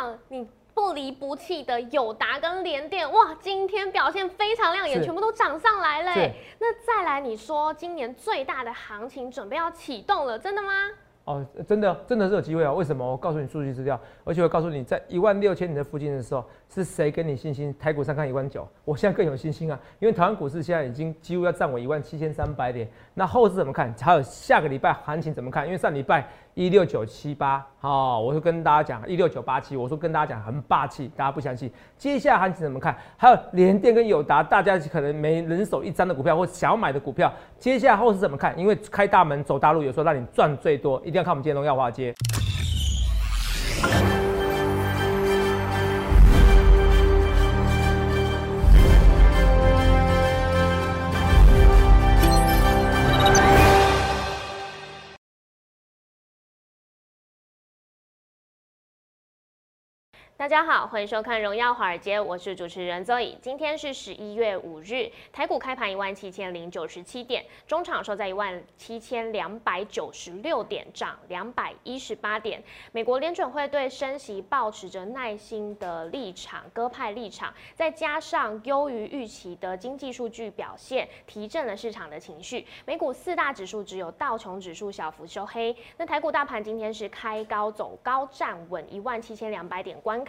长，你不离不弃的友达跟联电，哇，今天表现非常亮眼，全部都涨上来了是欸。那再来，你说今年最大的行情准备要启动了，真的吗？哦，真的真的是有机会啊！为什么？我告诉你数据资料，而且我告诉你，在一万六千点的附近的时候，是谁给你信心？台股上看一万九，我现在更有信心啊！因为台湾股市现在已经几乎要站稳一万七千三百点。那后市怎么看？还有下个礼拜行情怎么看？因为上礼拜一六九七八，好，我就跟大家讲一六九八七，我说跟大家讲很霸气，大家不相信。接下来行情怎么看？还有联电跟友达，大家可能每人手一张的股票或想买的股票，接下来后市怎么看？因为开大门走大路，有时候让你赚最多，一定要看我们今天荣耀华街。大家好，欢迎收看《荣耀华尔街》，我是主持人 Zoe。今天是十一月五日，台股开盘一万七千零九十七点，中场收在一万七千两百九十六点，涨两百一十八点。美国联准会对升息保持着耐心的立场，鸽派立场，再加上优于预期的经济数据表现，提振了市场的情绪。美股四大指数只有道琼指数小幅收黑，那台股大盘今天是开高走高，站稳一万七千两百点关。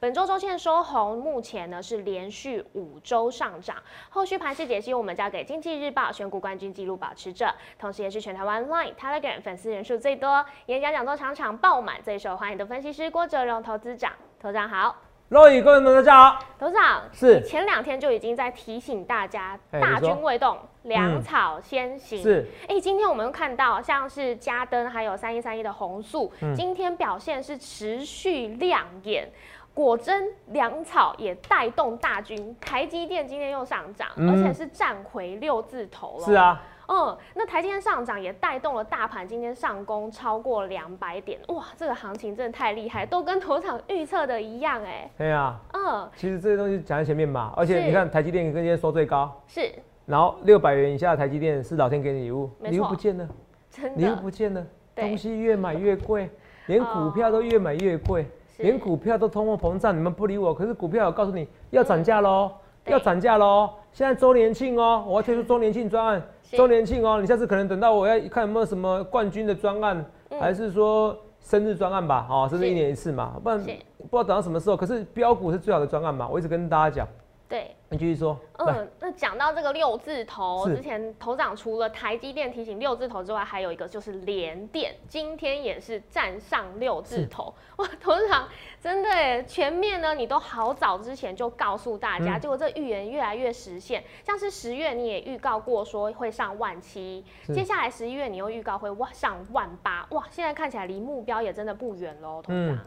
本周周线收红，目前呢是连续五周上涨。后续盘势解析，我们交给经济日报选股冠军纪录保持者，同时也是全台湾 Line、Telegram 粉丝人数最多、演讲讲座场场爆满、最受欢迎的分析师郭哲荣投资长。投资长好，肉宇，各位朋友大家好。董事长是你前两天就已经在提醒大家，哎大军未动，粮草先行。是，哎、今天我们又看到像是嘉登还有三一三一的红素，嗯今天表现是持续亮眼。果真粮草也带动大军，台积电今天又上涨，嗯而且是站回六字头了。是，啊，嗯，那台积电上涨也带动了大盘今天上攻超过两百点，哇，这个行情真的太厉害，都跟头场预测的一样哎。对啊。嗯，其实这些东西讲在前面嘛，而且你看台积电跟今天收最高，是然后六百元以下的台积电是老天给你礼物，没错礼物不见了，真礼物不见了，对东西越买越贵，连股票都越买越贵，是连股票都通货膨胀，你们不理我，可是股票我告诉你要涨价喽，要涨价喽，现在周年庆哦，我要推出周年庆专案，是周年庆哦，你下次可能等到我要看有没有什么冠军的专案，嗯。还是说生日专案吧，哦，生日是。一年一次嘛，不然不知道等到什么时候。可是标股是最好的专案嘛，我一直跟大家讲，对。你继续说，嗯，那讲到这个六字头，之前头长除了台积电提醒六字头之外，还有一个就是联电，今天也是站上六字头。哇，头长真的耶全面呢，你都好早之前就告诉大家，嗯结果这预言越来越实现。像是十月你也预告过说会上万七，接下来十一月你又预告会哇上万八，哇，现在看起来离目标也真的不远喽，头长。嗯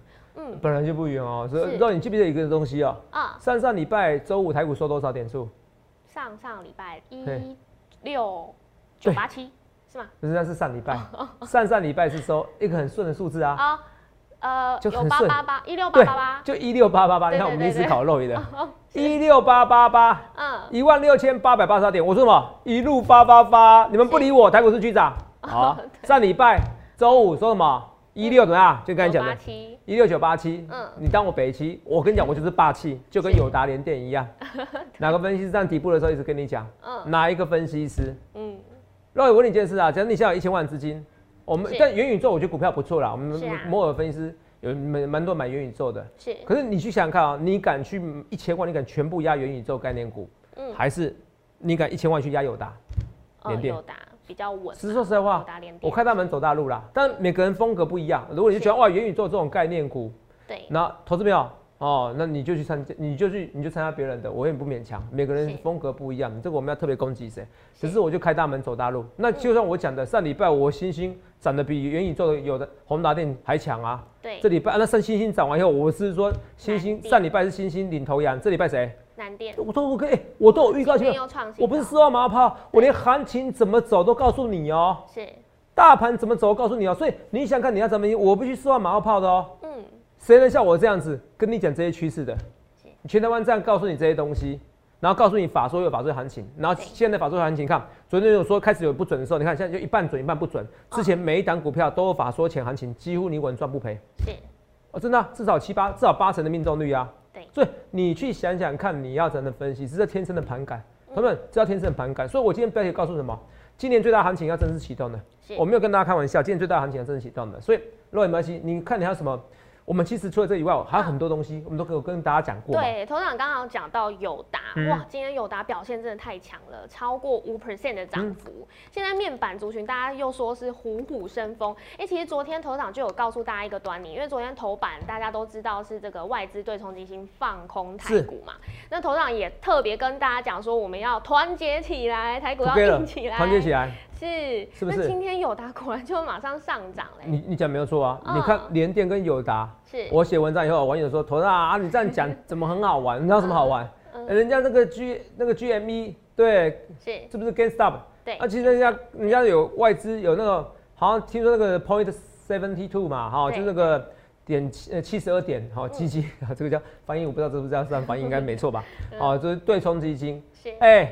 本来就不远哦。所以是知道你记不记得一个东西哦？啊，上上礼拜周五台股收多少点数？上上礼拜一六九八七是吗？不是，那是上礼拜，哦 上上礼拜是收一个很顺的数字啊。啊，呃，有就很顺八八八一六八八八，，就一六八八八。你看我们历史对对对考漏的，哦一六八八八，嗯，一万六千八百八十二点。我说什么？一路八八八，你们不理我，台股是局长。好啊，上礼拜周五说什么？一六怎么样？就刚才讲的。一六九八七，嗯。嗯，你当我北七，我跟你讲，我就是霸气，就跟友达联电一样。哪个分析师站底部的时候一直跟你讲，嗯。哪一个分析师？嗯，那我问你一件事啊，假如你现在有一千万资金，我们是。但元宇宙我觉得股票不错啦，我们摩尔分析师有蛮蛮多买元宇宙的。是，可是你去想想看啊，你敢去一千万，你敢全部压元宇宙概念股，嗯，还是你敢一千万去压友达？哦联电比较稳实说实在话我电，开大门走大路啦，但每个人风格不一样。如果你就喜欢哇元宇宙这种概念股，对，那投资没有哦，那你就去参加，你就去你就参加别人的，我也不勉强，每个人是风格不一样，这个我们要特别攻击谁？是只是我就开大门走大路。那就像我讲的，上礼拜我星星涨得比元宇宙的有的宏达电还强啊。对这，礼拜那上星星涨完以后，我是说星星上礼拜是星星领头羊，这礼拜谁？南电，我都我可以，我都有预告今天前面，又创新，我不是四号马后炮，我连行情怎么走都告诉你哦，是，大盘怎么走告诉你哦。所以你想看你要怎么赢，我不去四号马后炮的哦。嗯，谁能像我这样子跟你讲这些趋势的是？全台湾这样告诉你这些东西，然后告诉你法说有法说行情，然后对现在法说行情看，昨天有说开始有不准的时候，你看现在就一半准一半不准。之前每一档股票都有法说前行情，几乎你稳赚不赔。是，哦，真的啊、至少七八至少八成的命中率啊。对所以你去想想看，你要怎样的分析，这是这天生的盘感，朋友们，这叫天生的盘感。所以我今天标题告诉什么？今年最大行情要正式启动的。我没有跟大家开玩笑，今年最大行情要正式启动的。所以，如果没关系，你看你还有什么？我们其实除了这以外，还有很多东西，我们都有跟大家讲过嘛。对，头长刚刚讲到友达，嗯。哇，今天友达表现真的太强了，超过五 percent 的嗯涨幅。现在面板族群大家又说是虎虎生风，哎、其实昨天头长就有告诉大家一个端倪，因为昨天头版大家都知道是这个外资对冲基金放空台股嘛，那头长也特别跟大家讲说，我们要团结起来，台股要硬起来，团结起来，是，是不是？那今天友达果然就马上上涨嘞，你你讲没有错啊。嗯。你看联电跟友达，是，我写文章以后，网友说：“头大啊，你这样讲怎么很好玩？你知道什么好玩？嗯。人家那个 G 那个 GME 对，是，是不是 GameStop？对。啊，，其实人家人家有外资有那个，好像听说那个 Point Seventy Two 嘛，哈，对。就那个点七呃七十二点，好基金啊，这个叫翻译，我不知道这不是这样算翻译，应该没错吧？嗯。哦，就是对冲基金，是，哎，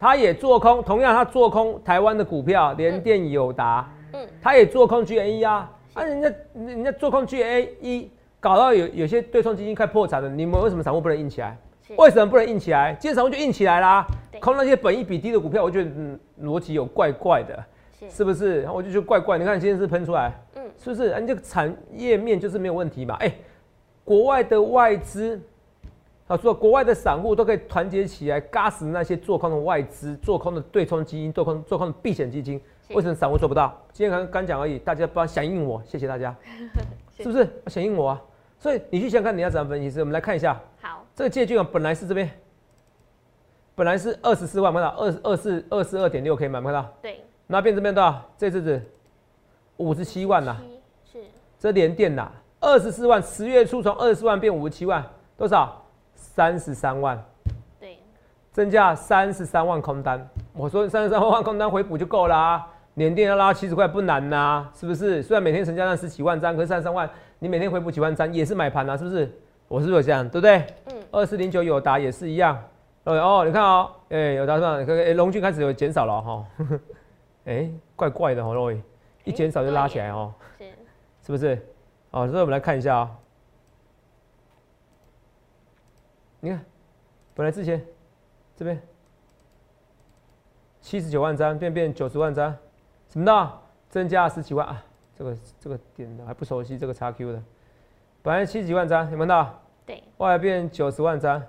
他也做空，同样他做空台湾的股票，联电、友达，嗯，他也做空 GAE 啊，啊，人家人家做空 GAE，搞到有有些对冲基金快破产了，你们为什么散户不能硬起来？是为什么不能硬起来？今天散户就硬起来啦，空那些本益比低的股票，我觉得嗯逻辑有怪怪的，是，是不是？我就觉得怪怪。你看今天是喷出来，嗯是不是？啊你这个产业面就是没有问题嘛？哎、国外的外资，啊，说国外的散户都可以团结起来，嘎死那些做空的外资、做空的对冲基金、做空做空的避险基金。是为什么散户做不到？今天刚刚讲而已，大家不要响应我，谢谢大家，是 是不是？响应我啊！所以你去想想看你要怎么分析师，我们来看一下好，这个借据啊，本来是这边，本来是二十四万，看到二二四二四二点六可以买，看到对，那变这边多少？这阵子五十七万呐、七是这连电呐，二十四万，十月初从二十四万变五十七万，多少？三十三万，对，增加三十三万空单。我说三十三万空单回补就够啦、年电要拉七十块不难呐、是不是？虽然每天成交量十几万张，可是三十三万，你每天回补几万张也是买盘呐、是不是？我是不是有这样，对不对？嗯，二四零九友达也是一样。哦哦，你看哦，哎、友达是吧？哎，龙俊开始有减少了哈，哎、怪怪的哦，肉一减少就拉起来哦。是，是不是？好，所以我们来看一下啊、你看，本来之前这边七十九万张，变变九十万张，什么的，增加十几万啊？这个这个点的还不熟悉这个 x Q 的，本来七十几万张，有没有看到？对，后来变九十万张，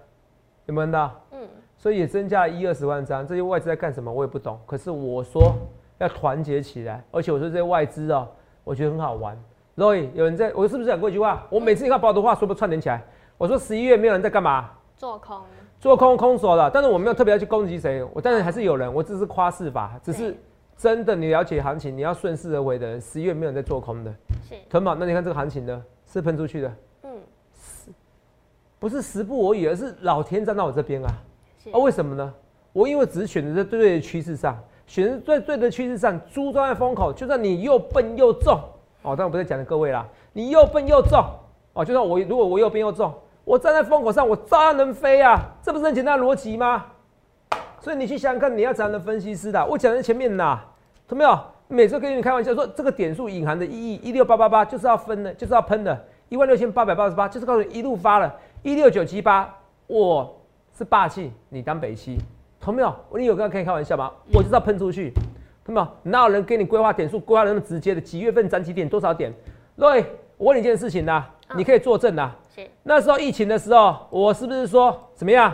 有没有看到？嗯，所以也增加一二十万张，这些外资在干什么？我也不懂。可是我说要团结起来，而且我说这些外资哦，我觉得很好玩。Roy，有人在，我是不是讲过一句话？我每次你看把我的话说不串联起来，我说十一月没有人在干嘛？做空，做空空手了，但是我没有特别要去攻击谁，我当然还是有人，我只是夸饰法，只是真的你了解行情，你要顺势而为的人，十一月没有人在做空的。是，屯宝，那你看这个行情呢，是喷出去的，嗯，不是时不我与，而是老天站到我这边啊。是。啊，，为什么呢？我因为只是选择在对对的趋势上，选择在对的趋势上，猪站在风口，就算你又笨又重，哦，但我不是讲的各位啦，你又笨又重，哦，就算我如果我又笨又重，我站在风口上，我照样能飞啊，这不是很简单的逻辑吗？所以你去想想看，你要怎样的分析师的？我讲在前面呐，懂没有？每次跟你开玩笑说这个点数隐含的意义，一六八八八就是要分的，就是要喷的，一万六千八百八十八就是告诉你一路发了，一六九七八，我是霸气，你当北七，懂没有？你有跟他可以开玩笑吗？我就是要喷出去，懂没有？哪有人给你规划点数，规划的那么直接的？几月份涨几点，多少点？对，我问你一件事情呐、嗯你可以作证呐、是，那时候疫情的时候，我是不是说怎么样？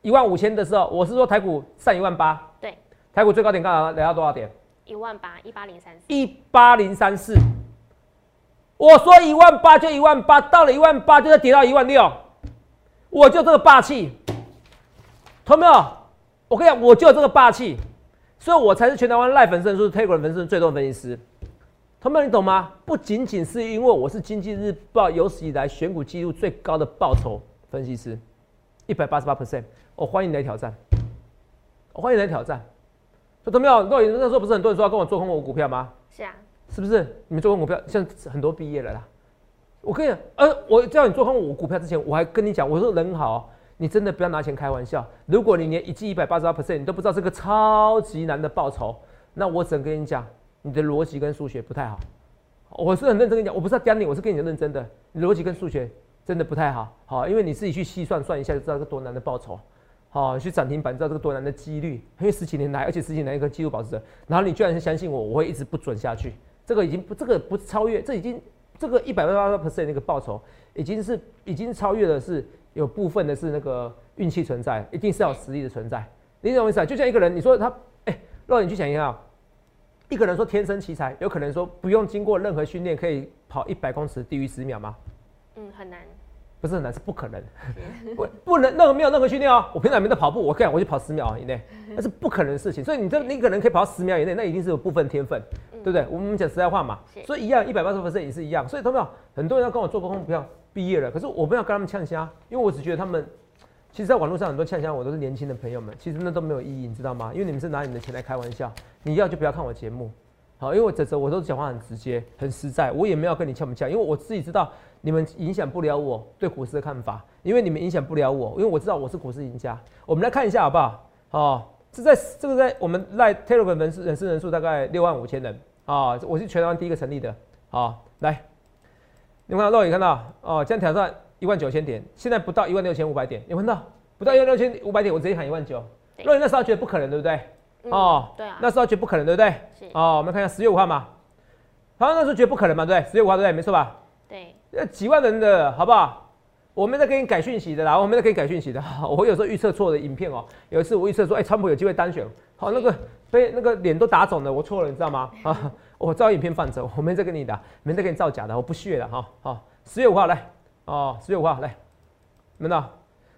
一万五千的时候，我是说台股上一万八，对，台股最高点刚好来到多少点？一万八，一八零三四，一八零三四。我说一万八就一万八，到了一万八就要跌到一万六，我就这个霸气，懂没有？我跟你讲，我就有这个霸气，所以我才是全台湾赖粉丝人数、Telegram 粉丝人最多的分析师。同没有你懂吗？不仅仅是因为我是经济日报有史以来选股记录最高的报酬分析师，一百八十八 percent，我欢迎你来挑战，我欢迎你来挑战。说同没有？若那时候不是很多人说要跟我做空我股票吗？是啊，是不是？你们做空股票，现在很多毕业了啦。我跟你讲，呃，我叫你做空我股票之前，我还跟你讲，我说人好哦、你真的不要拿钱开玩笑。如果你连一季一百八十八 percent 你都不知道这个超级难的报酬，那我只能跟你讲，你的逻辑跟数学不太好。我是很认真跟你讲，我不是要刁你，我是跟你认真的。逻辑跟数学真的不太好，好，因为你自己去细算算一下就知道这个多难的报酬。好，去涨停板知道这个多难的几率，因为十几年来，而且十几年来一个纪录保持者，然后你居然是相信我，我会一直不准下去。这个已经不，这个不超越，这已经这个一百八十 percent 那个报酬，已经是已经超越的是有部分的是那个运气存在，一定是要实力的存在。你懂我意思啊？就像一个人，你说他，哎，让你去想一下，一个人说天生奇才，有可能说不用经过任何训练可以跑一百公尺低于十秒吗？嗯，很难。不是很难，是不可能，不不能任何没有任何训练哦。我平常没在跑步，我看我就跑十秒以内，那是不可能的事情。所以你这你可能可以跑到十秒以内，那一定是有部分天分，对不对？我们讲实在话嘛，所以一样一百八十分也是一样。所以同学们，很多人要跟我做沟通，不要毕业了，可是我不要跟他们呛虾，因为我只觉得他们，其实在网络上很多呛虾，我都是年轻的朋友们，其实那都没有意义，你知道吗？因为你们是拿你们的钱来开玩笑，你要就不要看我节目，好，因为我这这我都讲话很直接很实在，我也没有跟你呛不呛，因为我自己知道。你们影响不了我对股市的看法，因为你们影响不了我，因为我知道我是股市赢家。我们来看一下好不好？哦，这在这个在我们赖 Telegram 人士人士人数大概六万五千人啊，我是全台湾第一个成立的。好，来，你们看到肉眼看到哦，这样挑战一万九千点，现在不到一万六千五百点，有看到？不到一万六千五百点，我直接喊一万九。那你那时候觉得不可能，对不对？哦，对啊，那时候觉得不可能，对不对？是。哦，我们看一下十月五号嘛，好像那时候觉得不可能嘛，对不对？十月五号对不对？没错吧？对。那，几万人的好不好？我们在给你改讯息的啦，我们在给你改讯息的。我有时候预测错的影片哦，有一次我预测说，哎，川普有机会单选，好，那个被那个脸都打肿了，我错了，你知道吗？啊，我照影片放着，我没在跟你打，没在给你造假的，我不屑了哈。好，十月五号来，哦，十月五号来，没到，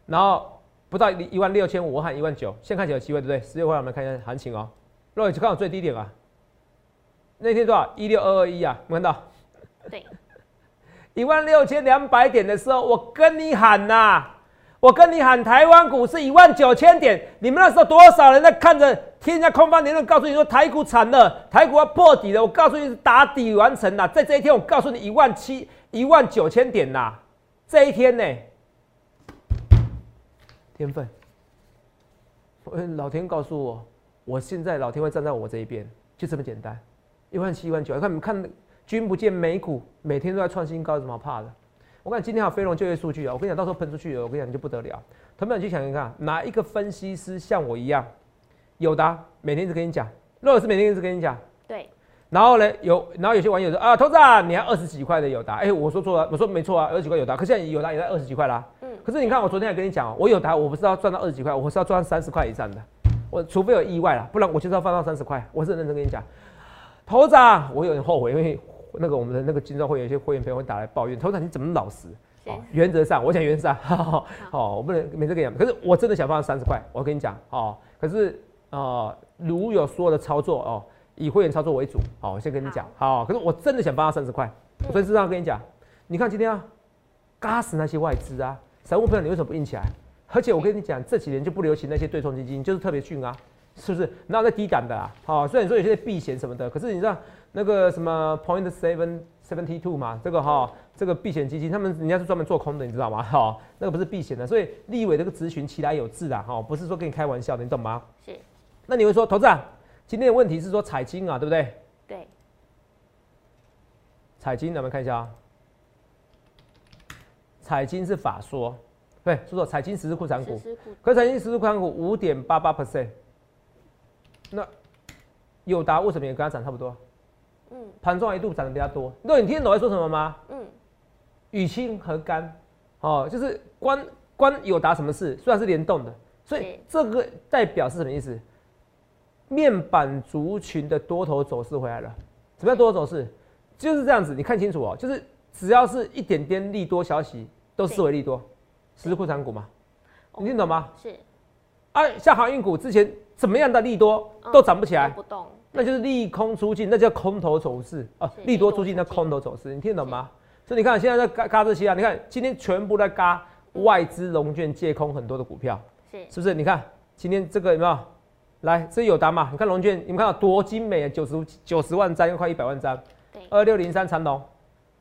然后不到一万六千五，我喊一万九，现在看起来有机会，对不对？十月五号我们看一下行情哦。若你去看我最低点啊，那天多少？一六二二一啊，看到？对。一万六千两百点的时候，我跟你喊呐，我跟你喊台湾股市一万九千点，你们那时候多少人在看着听人家空方言论，告诉你说台股惨了，台股要破底了。我告诉你是打底完成了，在这一天，我告诉你一万七一万九千点呐，这一天呢，天分，老天告诉我，我现在老天会站在我这一边，就这么简单，一万七一万九，看你们看。君不见美股每天都在创新高，怎么怕的？我看今天还有非农就业数据啊，我跟你讲，到时候喷出去了，我跟你讲就不得了。同学们去想一看，哪一个分析师像我一样，有的每天一直跟你讲，乐是每天一直跟你讲，对。然后呢，有然后有些网友说啊，投资啊，你还二十几块的有达，哎，我说错了，我说没错啊，二十几块有达，可现在有达也在二十几块啦。嗯。可是你看，我昨天还跟你讲哦，我有达，我不是要赚到二十几块，我是要赚三十块以上的，我除非有意外了，不然我就是要放到三十块。我是认真跟你讲，投资啊，我有点后悔，因为。那个我们的那个金砖会有一些会员朋友会打来抱怨，头长你怎么老实？哦原则上，我讲原则上，好，我不能每次跟你讲。可是我真的想放三十块，我跟你讲，哦，可是啊，如有所有的操作哦，以会员操作为主，好，我先跟你讲，好，可是我真的想帮他三十块，所以是这样跟你讲。你看今天啊，嘎死那些外资啊，散户朋友你为什么不硬起来？而且我跟你讲，这几年就不流行那些对冲基金，就是特别逊啊，是不是？然后在低档的啊，好，虽然说有些避险什么的，可是你知道。那个什么 point seven seventy two 嘛，这个哈，这个避险基金，他们人家是专门做空的，你知道吗？哈，那个不是避险的，所以立委这个咨询其来有志啊哈，不是说跟你开玩笑的，你懂吗？是。那你会说，投资啊，今天的问题是说彩金啊，对不对？对。彩金，咱们看一下啊。彩金是法说，对，说说彩金实质库存股，可彩金实质库存股五点八八 percent，那友达为什么也跟它涨差不多？嗯，盘中一度涨得比较多。那你听懂我在说什么吗？嗯，与清和干，哦，就是关关友达什么事？虽然是联动的，所以这个代表是什么意思？面板族群的多头走势回来了。什么叫多头走势？就是这样子，你看清楚哦，就是只要是一点点利多消息，都视为利多，实质库存股嘛。你听懂吗？是。啊，像航运股之前怎么样的利多都涨不起来，不动。那就是利空出尽，那叫空头走势啊！利多出尽，那空头走势，你听懂吗？所以你看现在在嘎嘎这些啊，你看今天全部在嘎外资融券借空很多的股票，是是不是？你看今天这个有没有？来，这有答嘛？你看龙券，你们看到多精美啊？九十九十万张，又快一百万张，对，二六零三长龙，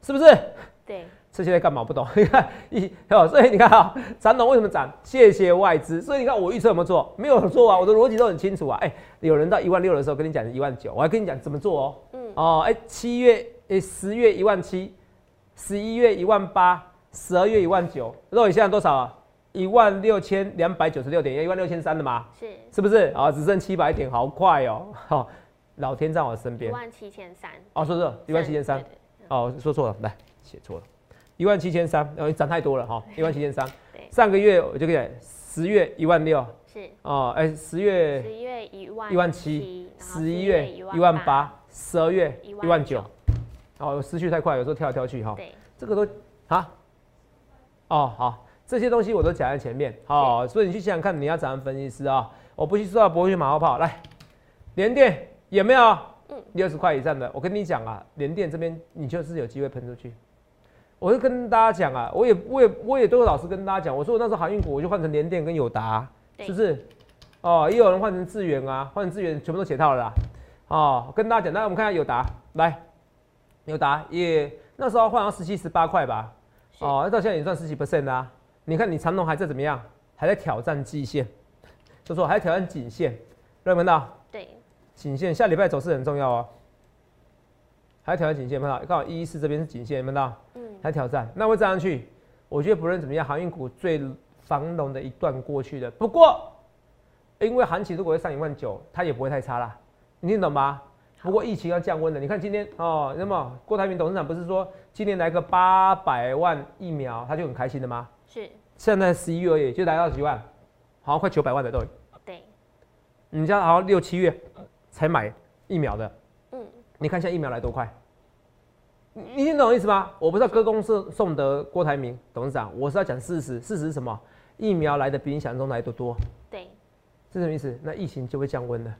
是不是？对。这些在干嘛？不懂。你看一哦，所以你看啊，长龙为什么涨？谢谢外资。所以你看我预测有没有做？没有做啊，我的逻辑都很清楚啊。哎，有人到一万六的时候跟你讲一万九，我还跟你讲怎么做哦。嗯。哦，哎，七月诶，十月一万七，十一月一万八，十二月一万九，肉眼现在多少啊？一万六千两百九十六点，一万六千三的吗？是是不是啊？只剩七百点，好快哦！好，老天在我身边一边。万七千三，哦，说错，一万七千三哦，说错了，来写错了，一万七千三，哦，涨太多了哈，一万七千三。上个月我就给十月一万六，是哦，哎，十月十一月一万一万七，十一月一万，八，十二月一万九。哦，思绪太快，有时候跳来跳去哈。对，这个都啊，哦好，这些东西我都讲在前面，好、所以你去想想看，你要怎样分析师啊？我不去说到不会去马后炮，来，联电有没有？嗯六十块以上的，我跟你讲啊，联电这边你就是有机会喷出去。我就跟大家讲啊，我也我也我也都有老实跟大家讲，我说我那时候航运股我就换成联电跟友达，对是不是？哦，也有人换成智源啊，换成智源全部都解套了啦。哦，跟大家讲，那我们看下友达，来，友达也那时候换到十七十八块吧，哦，那到现在也赚十几 percent 啦。你看你长龙还在怎么样？还在挑战季线，就说还在挑战颈线，有没有看到？对，颈线下礼拜走势很重要哦。还在挑战颈线，有没到？刚好一一四这边是颈线，有没有到？嗯，还挑战，那会站上去。我觉得不论怎么样，航运股最繁荣的一段过去的。不过，因为行情如果会上一万九，它也不会太差啦。你听懂吗？不过疫情要降温了。你看今天哦，那么郭台铭董事长不是说今年来个八百万疫苗，他就很开心的吗？是，现在十一月而已，就来到几万，好像快九百万的都有。对，你家好像六七月才买疫苗的，嗯，你看现在疫苗来多快？你你听懂我意思吗？我不是要歌功颂颂德郭台铭董事长，我是要讲事实。事实是什么？疫苗来的比你想象中来的多，对，是什么意思？那疫情就会降温了，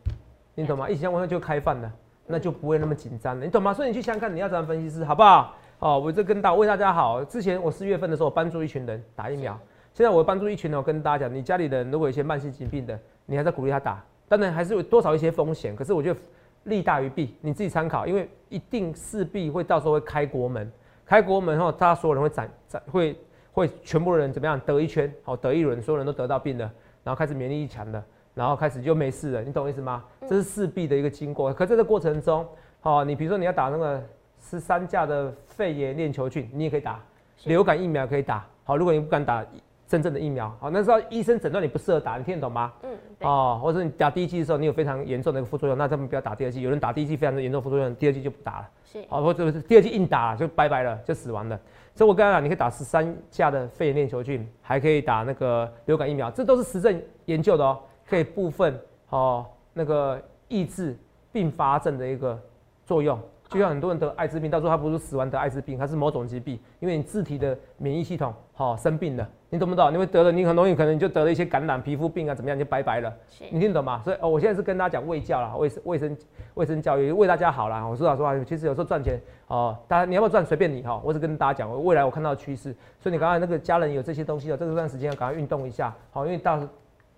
你懂吗？疫情降温就开放了，那就不会那么紧张了，你懂吗？所以你去想想看，你要怎样分析师，好不好？哦，我这跟大为大家好。之前我四月份的时候帮助一群人打疫苗，现在我帮助一群人，我跟大家讲，你家里人如果有一些慢性疾病的，你还在鼓励他打，当然还是有多少一些风险，可是我觉得利大于弊，你自己参考，因为一定势必会到时候会开国门，开国门后，大家所有人会展展会会全部人怎么样得一圈，好得一轮，所有人都得到病了，然后开始免疫力强了，然后开始就没事了，你懂我意思吗？这是势必的一个经过，可在这过程中，哦，你比如说你要打那个十三价的肺炎链球菌，你也可以打，流感疫苗可以打，好，如果你不敢打真正的疫苗，好，那时候医生诊断你不适合打，你听得懂吗？嗯，对，哦，或者你打第一剂的时候，你有非常严重的一个副作用，那他们不要打第二剂。有人打第一剂非常的严重副作用，第二剂就不打了。是，好，或者是第二剂硬打了就拜拜了，就死亡了。所以我刚才讲，你可以打十三价的肺炎链球菌，还可以打那个流感疫苗，这都是实证研究的哦，可以部分哦那个抑制并发症的一个作用。就像很多人得艾滋病，到时候他不是死亡得艾滋病，他是某种疾病，因为你自体的免疫系统好、生病了，你懂不懂？你会得了，你很容易可能你就得了一些感染、皮肤病啊，怎么样你就拜拜了。你听懂吗？所以哦，我现在是跟大家讲卫教啦，卫生卫生卫生教育，为大家好啦。我说老实话，其实有时候赚钱哦，大家你要不要赚随便你哈。我只跟大家讲，未来我看到的趋势，所以你刚才那个家人有这些东西哦，这段时间要赶快运动一下，好，因为到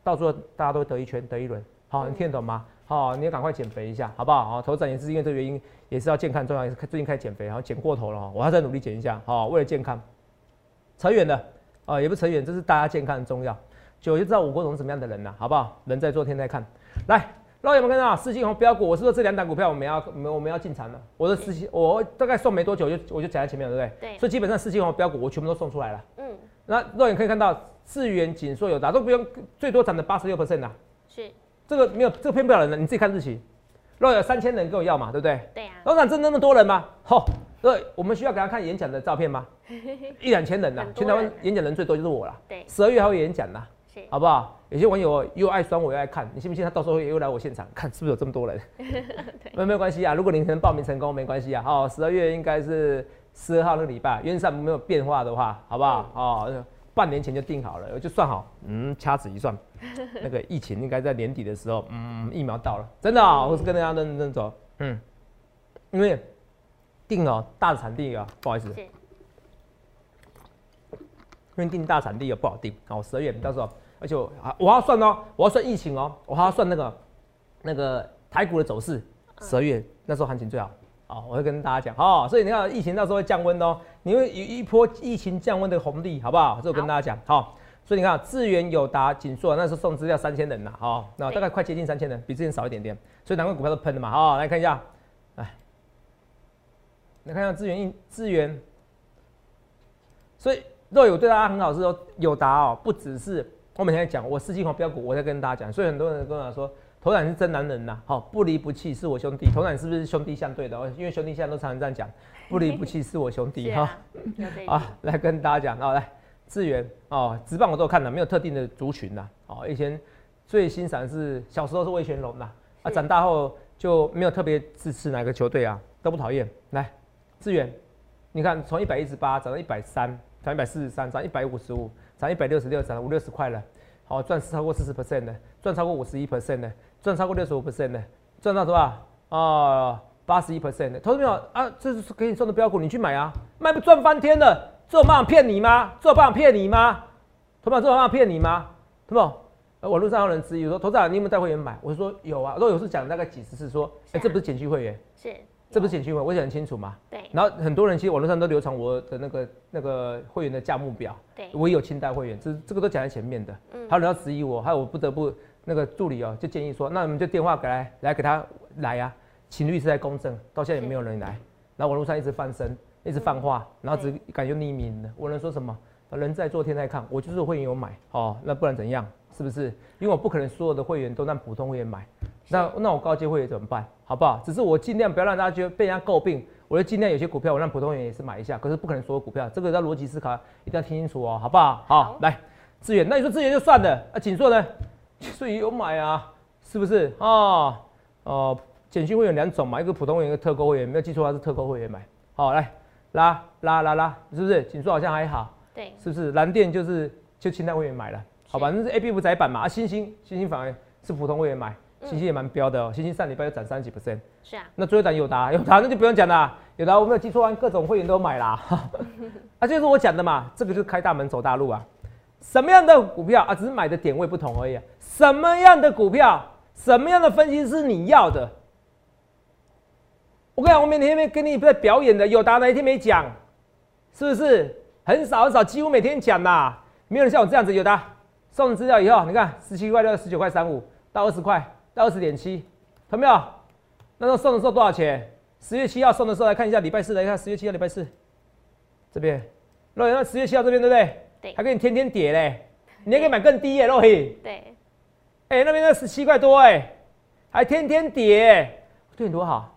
到时候大家都得一圈得一轮，好，你听得懂吗？好，你要赶快减肥一下，好不好？哦，头展也是因为这个原因，也是要健康重要，也是最近开始减肥，然后减过头了哦，我要再努力减一下，好，为了健康。扯远了啊、也不扯远，这是大家健康很重要。久就知道我国总是什么样的人了，好不好？人在做天在看。来，老友们看到四金红标股，我是说这两档股票我们要我们我们要进场了。我的四金我大概送没多久就我就讲在前面了，对不对？对所以基本上四金红标股我全部都送出来了。嗯，那肉眼可以看到，智源、锦硕、有达都不用，最多涨了八十六 percent 啦。是，这个没有，这个骗不了人的，你自己看日期。若有三千人跟我要嘛，对不对？对呀，老板真那么多人吗？吼、对，我们需要给他看演讲的照片吗？一两千人呐、全台湾演讲人最多就是我了。对，十二月还会演讲呐、是，好不好？有些网友又爱酸我又爱看，你信不信他到时候又来我现场看是不是有这么多人？没有没有关系啊，如果您能报名成功没关系啊。哦，十二月应该是十二号那个礼拜，原则上没有变化的话，好不好？哦，半年前就定好了，我就算好，嗯，掐指一算，那个疫情应该在年底的时候，嗯，疫苗到了，真的、哦，我是跟大家认真走，嗯，因为定哦大产地啊，不好意思，因为定大产地也不好定，好，十二月到时候，而且我啊我要算哦，我要算疫情哦，我还要算那个那个台股的走势，十二月那时候行情最好，哦，我会跟大家讲哦，所以你看疫情到时候会降温哦，你会有一波疫情降温的红利，好不好？这我跟大家讲，好、所以你看智源、友达、锦硕那时候送资料三千人呐，好、那大概快接近三千人，比之前少一点点，所以难怪股票都喷了嘛，好、来看一下，哎，来看一下资源应资源，所以若有对大家很好是说有达哦，不只是我每天讲我四季红标股，我在跟大家讲，所以很多人跟我说，头仔是真男人呐，好不离不弃是我兄弟，头仔是不是兄弟相对的？因为兄弟现在都常常这样讲，不离不弃是我兄弟哈。啊，来跟大家讲哦，来资源哦，直棒我都有看了，没有特定的族群呐。哦，以前最欣赏是小时候是魏全龙呐，啊，长大后就没有特别支持哪个球队啊，都不讨厌。来资源，你看从一百一十八涨到一百三，涨一百四十三，涨一百五十五，涨一百六十六，涨五六十块了。好，赚超过四十 percent 的，赚超过五十一 percent 的。赚超过六十五 percent 的，赚到多少啊？八十一 percent 的，投资朋友啊？这是给你送的标股，你去买啊，卖不赚翻天的，这有办法骗你吗？这有办法骗你吗？投资这有办法骗你吗？对不？呃，网络上有人质疑说，头长你有没有带会员买？我说有啊，如果有是讲大概几十次，说，哎，这不是减去会员，是，这不是减去会员，我讲很清楚嘛。对。然后很多人其实网络上都流传我的那个那个会员的价目表，对，我也有清代会员，这这个都讲在前面的。嗯。还有人要质疑我，还有我不得不。那个助理哦，就建议说，那你们就电话给来，来给他来呀，请律师来公证。到现在也没有人来，然后网络上一直翻身，一直放话，然后只敢用匿名的。我能说什么？人在做天在看，我就是会员有买哦，那不然怎样？是不是？因为我不可能所有的会员都让普通会员买，那那我高阶会员怎么办？好不好？只是我尽量不要让大家觉得被人家诟病，我就尽量有些股票我让普通会员也是买一下，可是不可能所有股票，这个要逻辑思考，一定要听清楚哦，好不好？好，来资源，那你说资源就算了，啊，锦硕呢？所以有买啊，是不是啊？哦，简讯会有两种嘛，一个普通会员，一个特购会员。没有记错，它是特购会员买。好，来拉拉拉拉，是不是？紧缩好像还好，对，是不是？蓝电就是就清代会员买了，好吧？那是 A B 五窄板嘛。啊，星星星星反而是普通会员买，星星也蛮标的哦。星星上礼拜又涨三十几 percent，是啊。那最后涨有达有达，那就不用讲啦，有达我没有记错，各种会员都买啦。啊，就是我讲的嘛，这个就是开大门走大路啊。什么样的股票啊？只是买的点位不同而已。什么样的股票，什么样的分析是你要的？我跟你讲，我每天没跟你在表演的，有答哪一天没讲？是不是很少很少？几乎每天讲呐，没有人像我这样子有答。送资料以后，你看十七块六、十九块三五到二十块到二十点七，有没有？那时候送的时候多少钱？十月七号送的时候来看一下，礼拜四来看，十月七号礼拜四这边，若那十月七号这边对不对？对，还给你天天跌嘞，你还可以买更低耶，洛伊。对。哎，那边那十七块多哎，还天天跌，对你多好，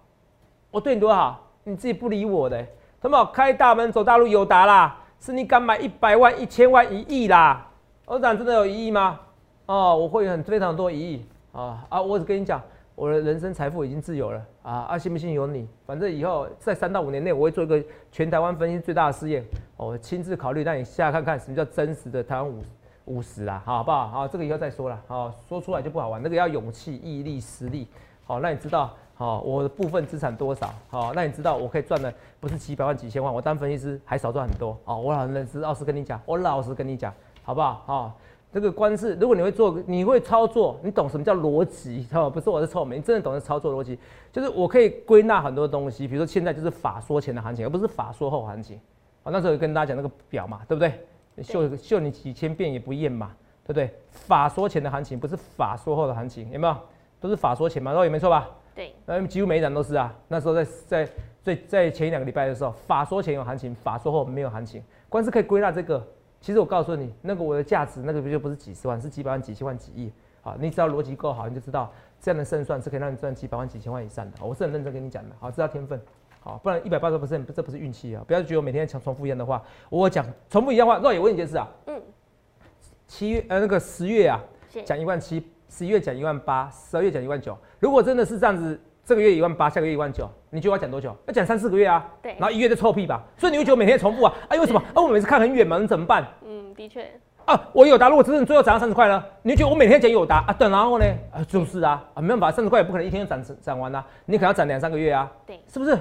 我对你多好，你自己不理我的，他妈开大门走大路有答啦，是你敢买一百万、一千万、一亿啦？我讲真的有一亿吗？哦，我会很非常多一亿啊啊！我只跟你讲，我的人生财富已经自由了啊啊！信不信由你，反正以后在三到五年内，我会做一个全台湾分析最大的试验，我亲自考虑让你下看看什么叫真实的台湾五。五十啦，好不好？好，这个以后再说了。好，说出来就不好玩。那个要勇气、毅力、实力。好，那你知道，好，我的部分资产多少？好，那你知道我可以赚的不是几百万、几千万，我当分析师还少赚很多。好，我老实老实跟你讲，我老实跟你讲，好不好？好，这个官司，如果你会做，你会操作，你懂什么叫逻辑？好，不是我是臭美，你真的懂得操作逻辑，就是我可以归纳很多东西。比如说现在就是法说前的行情，而不是法说后行情。好，那时候跟大家讲那个表嘛，对不对？秀秀你几千遍也不厌嘛，对不对？法说前的行情不是法说后的行情，有没有？都是法说前嘛，然后也没错吧？对，那几乎每一档都是啊。那时候在在最在前一两个礼拜的时候，法说前有行情，法说后没有行情。光是可以归纳这个，其实我告诉你，那个我的价值，那个不就不是几十万，是几百万、几千万、几亿。好，你只要逻辑够好，你就知道这样的胜算是可以让你赚几百万、几千万以上的。我是很认真跟你讲的，好，知道天分。好，不然一百八十 percent 这不是运气啊！不要觉得我每天讲重复一样的话。我讲重复一样话，那也问一件事啊。嗯。七月呃那个十月啊，讲一万七，十一月讲一万八，十二月讲一万九。如果真的是这样子，这个月一万八，下个月一万九，你觉得要讲多久？要讲三四个月啊。对。然后一月就臭屁吧。所以你会觉得每天重复啊？哎，为什么？啊，我每次看很远嘛，你怎么办？嗯，的确。啊，我有答，如果真的最后涨到三十块呢？你觉得我每天讲有答啊？等然后呢？啊，就是啊，啊，没办法，三十块也不可能一天涨涨完啊，你可能要涨两三个月啊。对。是不是？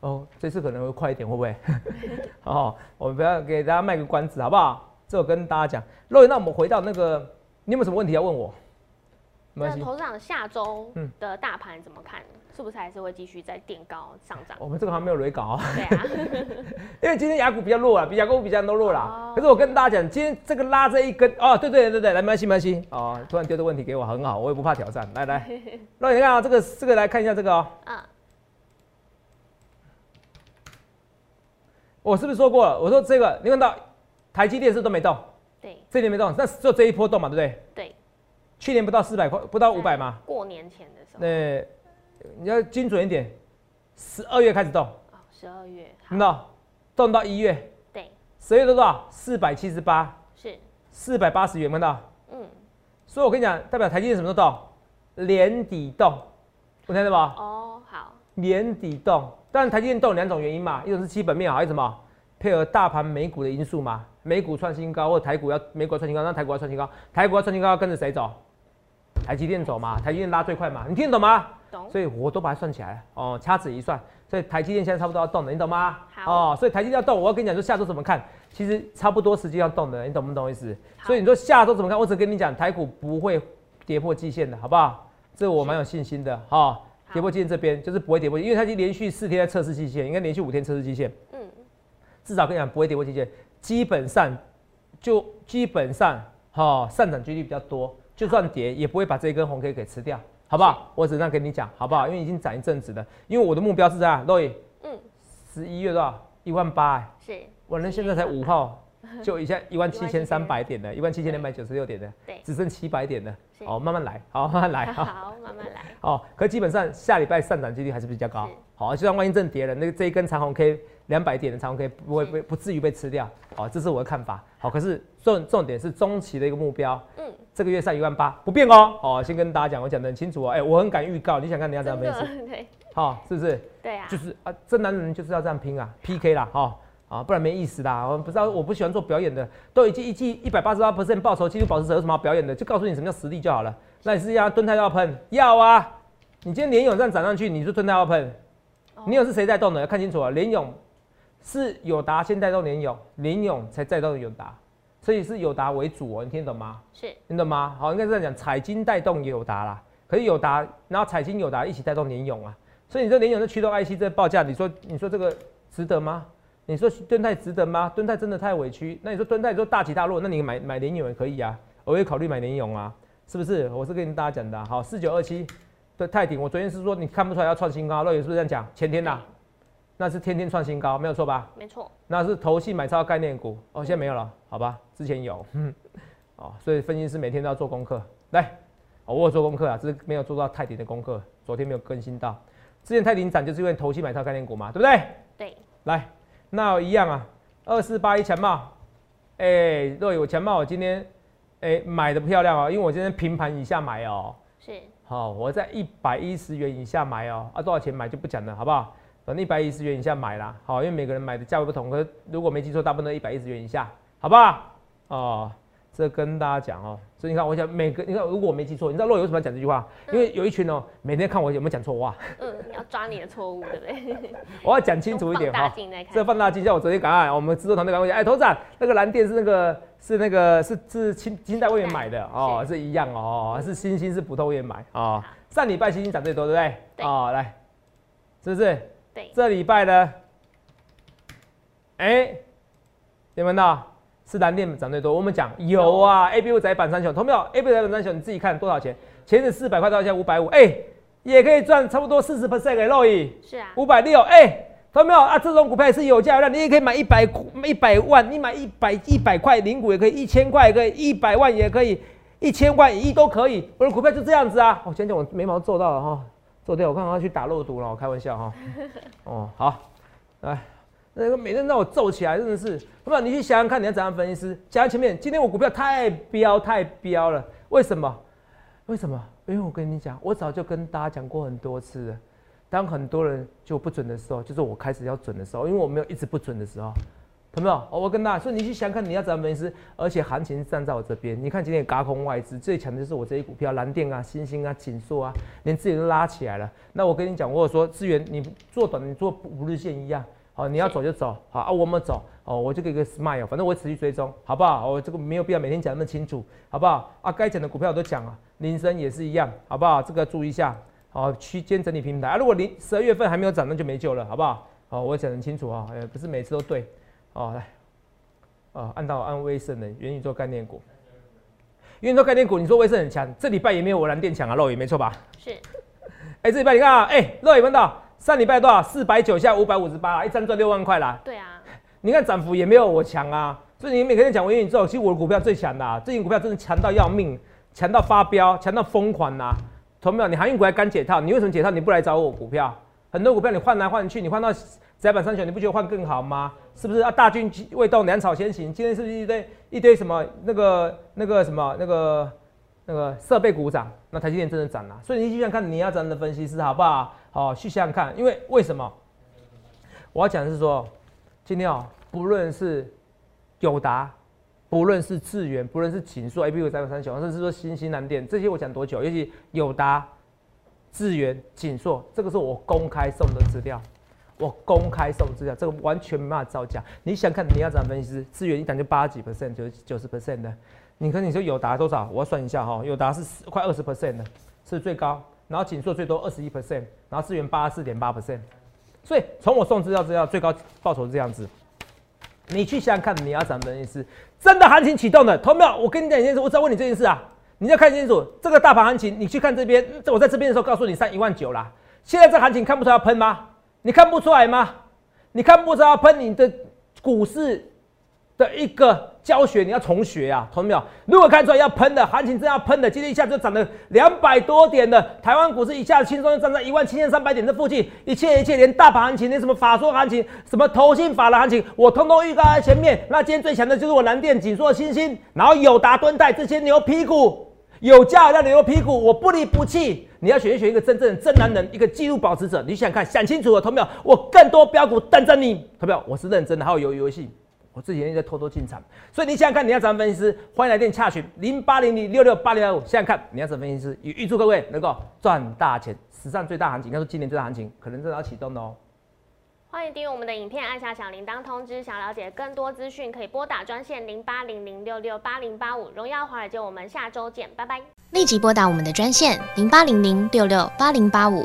哦，这次可能会快一点，会不会？哦，我们不要给大家卖个关子，好不好？这我跟大家讲。若雨，那我们回到那个，你有没有什么问题要问我？那投资长下周的大盘怎么看？是不是还是会继续在垫高上涨？我们这个还没有雷稿啊。对啊，因为今天雅股比较弱啊，比雅股比较都弱了。可是我跟大家讲，今天这个拉这一根，哦，对对对对，来，没关系没关系。哦，突然丢的问题给我很好，我也不怕挑战。来来，若雨，你看啊，这个这个来看一下这个哦。嗯。我是不是说过了？我说这个，你看到台积电是都没动，对。这年没动，那只有这一波动嘛，对不对？对，去年不到四百块，不到五百嘛。过年前的时候，那你要精准一点，十二月开始动，哦，十二月，好。看到动到一月，对，十月多少？四百七十八，是，四百八十元，看到？嗯，所以我跟你讲，代表台积电什么时候动？年底动，我听到吧？哦，好，年底动，当然台积电动有两种原因嘛，一种是基本面好，还有什么配合大盘美股的因素嘛，美股创新高或台股要美股创新高，那台股要创新高，台股要创新高要跟着谁走？台积电走嘛，台积电拉最快嘛，你听得懂吗？懂，所以我都把它算起来了哦，掐指一算，所以台积电现在差不多要动了，你懂吗？好哦，所以台积电要动，我要跟你讲，说下周怎么看，其实差不多时间要动的，你懂不懂意思？好所以你说下周怎么看？我只跟你讲，台股不会跌破季线的，好不好？这我蛮有信心的哈、好跌破季线这边就是不会跌破，因为它已经连续四天在测试季线，应该连续五天测试季线，嗯，至少跟你讲不会跌破季线，基本上就基本上哈、上涨几率比较多，就算跌也不会把这一根红 K 给吃掉，好不好？我只能这样跟你讲，好不好？因为已经涨一阵子了，因为我的目标是这样，洛伊，嗯，十一月多少？一万八、欸，是，我那现在才五号，就一下一万七千三百点的，一万七千两百九十六点的，对，只剩七百点了，是。哦，慢慢来，好，慢慢来，好。好，慢慢来，哦，可基本上下礼拜上涨几率还是比较高是。好，就算万一真跌了，那个这一根长红 K 两百点的长红 K 不会是被不至于被吃掉。好，这是我的看法。好，可是重重点是中期的一个目标，嗯，这个月上一万八不变哦。哦，先跟大家讲，我讲得很清楚哦。哎、我很敢预告，你想看人家怎真样分析？好、是不是？对啊，就是啊，真男人就是要这样拼啊，PK 啦，哈、啊，不然没意思啦。我不知道，我不喜欢做表演的，都已经一季一百八十八 percent 报酬，纪录保持者有什么好表演的？就告诉你什么叫实力就好了。那你是要蹲太要喷？要啊！你今天连勇这样涨上去，你就蹲太要喷？哦联勇是谁带动的？要看清楚啊！联勇是友达先带动联勇，联勇才带动友达，所以是友达为主哦，你听得懂吗？是，听懂吗？好，应该这样讲，彩金带动友达啦，可是友达，然后彩金友达一起带动联勇啊，所以你这联勇的驱动 IC 这报价，你说你说这个值得吗？你说敦泰值得吗？敦泰真的太委屈，那你说敦泰说大起大落，那你买买联勇也可以啊，我也考虑买联勇啊，是不是？我是跟大家讲的啊、好，四九二七对泰鼎，我昨天是说你看不出来要创新高，乐宇是不是这样讲？前天呐、那是天天创新高，没有错吧？没错，那是投信买超概念股哦，现在没有了，好吧？之前有，嗯，哦，所以分析师每天都要做功课，来，哦，我有做功课啊，只是没有做到泰鼎的功课，昨天没有更新到。之前泰鼎涨就是因为投信买超概念股嘛，对不对？对，来，那一样啊，二四八一强茂，哎、若有强茂，我今天哎、买的漂亮哦，因为我今天平盘以下买哦，是，好、我在一百一十元以下买哦，啊，多少钱买就不讲了，好不好？反正一百一十元以下买啦，好，因为每个人买的价位不同，可是如果没记错，大部分都一百一十元以下，好不好？哦，这跟大家讲哦，所以你看，我想每个，你看，如果我没记错，你知道若有为什么要讲这句话？因为有一群哦，每天看我有没有讲错话，嗯，你要抓你的错误，对不对？我要讲清楚一点哈用放大。镜这放大镜，像我昨天赶快，我们制作团队赶快讲，哎，头长，那个蓝电是那个是那个是是清清代会员买的哦，是一样哦，是星星是普通会员买哦。上礼拜星星涨最多，对不对？对哦，来，是不是？对，这礼拜呢？哎，有没有到？是蓝电涨最多。我们讲有啊，A B U 窄板三雄，同没有？A B U 窄板三雄，你自己看多少钱？前是四百块到现在五百五，哎，也可以赚差不多四十 percent 给肉益。是啊，五百六，哎，看到没有啊？这种股票也是有价有量，你也可以买一百一百万，你买一百一百块零股也可以，一千块也可以，一百万也可以，一千万一亿都可以。我的股票就这样子啊！我讲讲我眉毛做到了哈，做掉，我看我要去打肉毒了，我开玩笑哈。哦，好，来。那个每天让我皱起来，真的是，好不好？你去想想看，你要怎样分析师？讲到前面，今天我股票太飙太飙了，为什么？为什么？因为我跟你讲，我早就跟大家讲过很多次了。当很多人就不准的时候，就是我开始要准的时候，因为我没有一直不准的时候，有没有？我跟大家说，你去想看，你要怎样分析师，而且行情站在我这边。你看今天也嘎空外资，最强的就是我这些股票，蓝电啊、星星啊、锦硕啊，连资源都拉起来了。那我跟你讲，我有说资源你做短，你做五日线一样。好，你要走就走，好啊，我们走，哦，我就给个 smile，反正我持续追踪，好不好？我这个没有必要每天讲那么清楚，好不好？啊，该讲的股票我都讲了，铃声也是一样，好不好？这个注意一下，好，区间整理平台啊，如果零十二月份还没有涨，那就没救了，好不好？好，我讲得很清楚啊，呃，不是每次都对，哦，来，哦，按到按威盛的元宇宙概念股，元宇宙概念股，你说威盛很强，这礼拜也没有我蓝电强啊，肉也没错吧？是，哎、这礼拜你看啊，哎、肉也问到上礼拜多少？四百九下五百五十八，一张赚六万块啦。对啊，你看涨幅也没有我强啊。所以你每个人讲我元宇宙，其实我的股票最强的，啊，最近股票真的强到要命，强到发飙，强到疯狂呐。同没有？你航运股还敢解套？你为什么解套？你不来找我股票？很多股票你换来换去，你换到窄板三雄，你不觉得换更好吗？是不是啊？大军未动，粮草先行。今天是不是一堆一堆什么那个那个什么那个那个设备股涨？那台积电真的涨了。所以你想想看你要怎样的分析师好不好？好，去想想看。因为为什么？我要讲的是说，今天哦，不论是友达，不论是智源，不论是锦硕 A P U 三三九，甚至说新兴蓝电，这些我讲多久？尤其友达、智源、锦硕，这个是我公开送的资料，我公开送资料，这个完全没办法造假。你想看，你要怎么分析师？智源一档就八几 percent，九九十 percent 的。你看，你说友达多少？我要算一下哈，友达是快二十 percent 的，是最高。然后锦硕最多二十一 percent，然后资源八十四点八 percent。所以从我送资料资料，最高报酬是这样子。你去想想看，你要怎么分析？真的行情启动的，同没有？我跟你讲一件事，我只要问你这件事啊，你要看清楚这个大盘行情。你去看这边，我在这边的时候告诉你上一万九啦。现在这行情看不出来要喷吗？你看不出来吗？你看不出来要喷？你的股市的一个。教学你要重学啊，同没有？如果看出来要喷的行情，真要喷的，今天一下就涨了两百多点的台湾股市，一下子轻松就站在一万七千三百点这附近，一切一切，连大盘行情，连什么法说行情，什么投信法的行情，我通通预告在前面。那今天最强的就是我蓝电、紧缩、星星，然后友达、敦泰这些牛皮股，有价的牛皮股，我不离不弃。你要选一选一个真正的真男人，一个记录保持者，你想看，想清楚了，同没有？我更多标股等着你，同没有？我是认真的，还有游游戏。我自己也在偷偷进场，所以你想想看，你要怎么分析师？欢迎来电洽询零八零零六六八零二五。现在看你要怎么分析师？也预祝各位能够赚大钱，史上最大行情，应该说今年最大行情，可能正要启动的哦。欢迎订阅我们的影片，按下小铃铛通知。想了解更多资讯，可以拨打专线零八零零六六八零八五。荣耀华尔街，我们下周见，拜拜。立即拨打我们的专线零八零零六六八零八五